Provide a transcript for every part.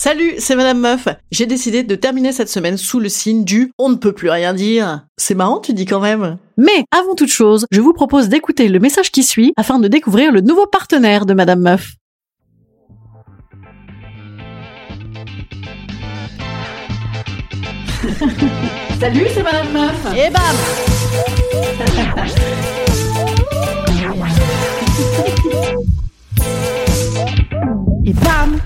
Salut, c'est Madame Meuf. J'ai décidé de terminer cette semaine sous le signe du on ne peut plus rien dire. C'est marrant, tu dis quand même. Mais avant toute chose, je vous propose d'écouter le message qui suit afin de découvrir le nouveau partenaire de Madame Meuf. Salut, c'est Madame Meuf. Et bam Et bam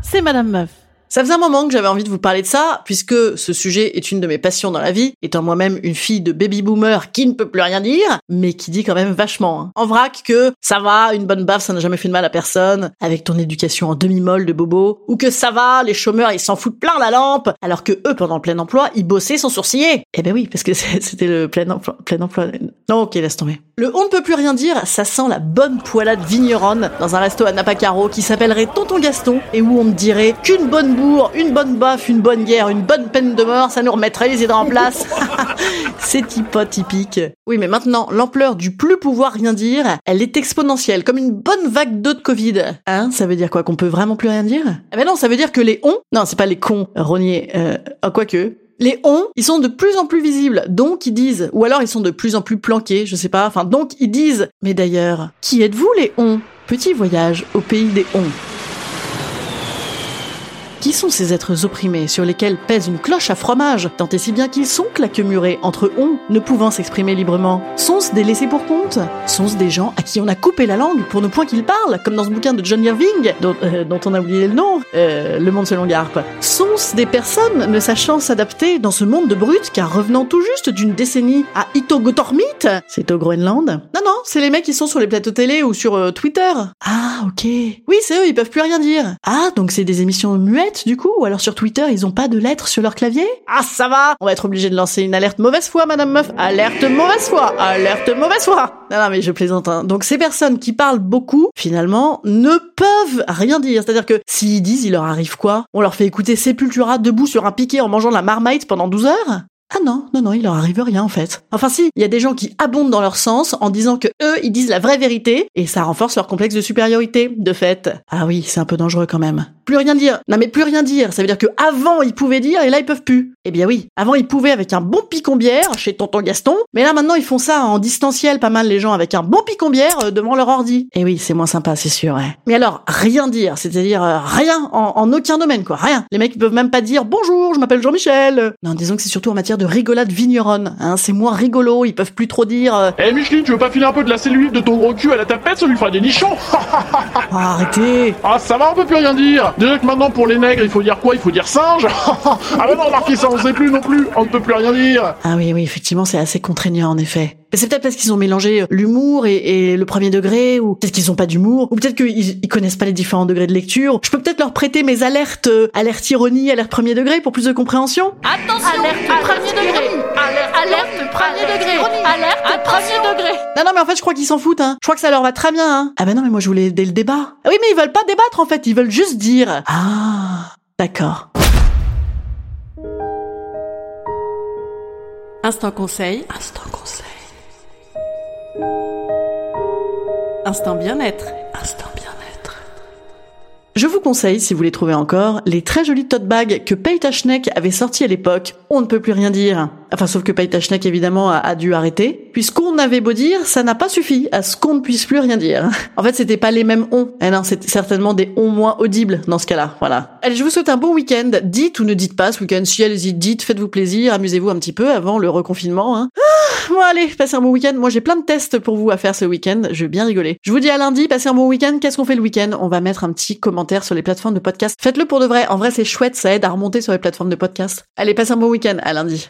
C'est Madame Meuf. Ça faisait un moment que j'avais envie de vous parler de ça, puisque ce sujet est une de mes passions dans la vie, étant moi-même une fille de baby boomer qui ne peut plus rien dire, mais qui dit quand même vachement, hein. en vrac, que ça va, une bonne baffe, ça n'a jamais fait de mal à personne, avec ton éducation en demi-molle de bobo, ou que ça va, les chômeurs, ils s'en foutent plein la lampe, alors que eux, pendant le plein emploi, ils bossaient sans sourciller. Eh ben oui, parce que c'était le plein emploi, plein emploi. Non, ok, laisse tomber. Le on ne peut plus rien dire, ça sent la bonne poilade vigneronne dans un resto à Napacaro qui s'appellerait Tonton Gaston, et où on me dirait qu'une bonne une bonne baffe, une bonne guerre, une bonne peine de mort, ça nous remettrait les idées en place. C'est pas typique. Oui, mais maintenant, l'ampleur du plus pouvoir rien dire, elle est exponentielle, comme une bonne vague d'eau de Covid. Hein Ça veut dire quoi Qu'on peut vraiment plus rien dire? Eh ben non, ça veut dire que les on, non, c'est pas les cons, Ronier, euh, oh, quoique, les on, ils sont de plus en plus visibles, donc ils disent, ou alors ils sont de plus en plus planqués, je sais pas, enfin donc ils disent, mais d'ailleurs, qui êtes-vous les on Petit voyage au pays des on. Qui sont ces êtres opprimés sur lesquels pèse une cloche à fromage, tant et si bien qu'ils sont claquemurés entre on, ne pouvant s'exprimer librement? Sont-ce des laissés pour compte? Sont-ce des gens à qui on a coupé la langue pour ne point qu'ils parlent, comme dans ce bouquin de John Irving, dont, euh, on a oublié le nom, euh, Le Monde selon Garp? Sont-ce des personnes ne sachant s'adapter dans ce monde de brutes, car revenant tout juste d'une décennie à Itogotormit, c'est au Groenland? Non, non, c'est les mecs qui sont sur les plateaux télé ou sur euh, Twitter. Ah, ok. Oui, c'est eux, ils peuvent plus rien dire. Ah, donc c'est des émissions muettes du coup Ou alors sur Twitter, ils ont pas de lettres sur leur clavier? Ah, ça va On va être obligé de lancer une alerte mauvaise foi, madame meuf. Alerte mauvaise foi Alerte mauvaise foi Non, non, mais je plaisante. Hein. Donc ces personnes qui parlent beaucoup, finalement, ne peuvent rien dire. C'est-à-dire que s'ils disent, il leur arrive quoi? On leur fait écouter Sepultura debout sur un piquet en mangeant de la marmite pendant 12 heures? Ah non, non, non, il leur arrive rien en fait. Enfin si, il y a des gens qui abondent dans leur sens en disant que eux, ils disent la vraie vérité et ça renforce leur complexe de supériorité, de fait. Ah oui, c'est un peu dangereux quand même. Plus rien dire. Non mais plus rien dire, ça veut dire que avant ils pouvaient dire et là ils peuvent plus. Eh bien oui, avant ils pouvaient avec un bon picombière chez tonton Gaston, mais là maintenant ils font ça en distanciel pas mal les gens avec un bon picombière euh, devant leur ordi. Eh oui, c'est moins sympa, c'est sûr. Ouais. Mais alors rien dire, c'est-à-dire euh, rien en, en, aucun domaine quoi, rien. Les mecs ils peuvent même pas dire bonjour, je m'appelle Jean-Michel. Non, disons que c'est surtout en matière de rigolade vigneronne. Hein, c'est moins rigolo, ils peuvent plus trop dire. Eh Micheline, tu veux pas filer un peu de la cellulite de ton gros cul à la tapette, ça lui fera des nichons? Oh, Arrêtez Ah ça va, on peut plus rien dire Déjà que maintenant pour les nègres, il faut dire quoi? Il faut dire singe? Ah bah non, remarquez ça, on sait plus non plus, on ne peut plus rien dire. Ah oui, oui, effectivement, c'est assez contraignant en effet. Mais c'est peut-être parce qu'ils ont mélangé l'humour et, le premier degré, ou peut-être qu'ils ont pas d'humour, ou peut-être qu'ils ils connaissent pas les différents degrés de lecture. Je peux peut-être leur prêter mes alertes, euh, alerte ironie, alerte premier degré pour plus de compréhension. Attention, alerte, premier degré, alerte, premier degré, alerte premier degré. Non non mais en fait je crois qu'ils s'en foutent. Hein. Je crois que ça leur va très bien. Hein. Ah ben non mais moi je voulais aider le débat. Ah oui mais ils veulent pas débattre en fait, ils veulent juste dire. Ah d'accord. Instant conseil. Instant conseil. Instant bien-être. Instant bien-être. Je vous conseille, si vous les trouvez encore, les très jolis tote bags que Peita Schneck avait sortis à l'époque. On ne peut plus rien dire. Enfin, sauf que Peita Schneck, évidemment, a, a dû arrêter. Puisqu'on avait beau dire, ça n'a pas suffi à ce qu'on ne puisse plus rien dire. En fait, c'était pas les mêmes on. Eh non, c'était certainement des on moins audibles dans ce cas-là. Voilà. Allez, je vous souhaite un bon week-end. Dites ou ne dites pas ce week-end. Si allez-y, dites, faites-vous plaisir, amusez-vous un petit peu avant le reconfinement. Hein. Bon, allez, passez un bon week-end. Moi, j'ai plein de tests pour vous à faire ce week-end. Je vais bien rigoler. Je vous dis à lundi, passez un bon week-end. Qu'est-ce qu'on fait le week-end? On va mettre un petit commentaire sur les plateformes de podcast. Faites-le pour de vrai. En vrai, c'est chouette. Ça aide à remonter sur les plateformes de podcast. Allez, passez un bon week-end. À lundi.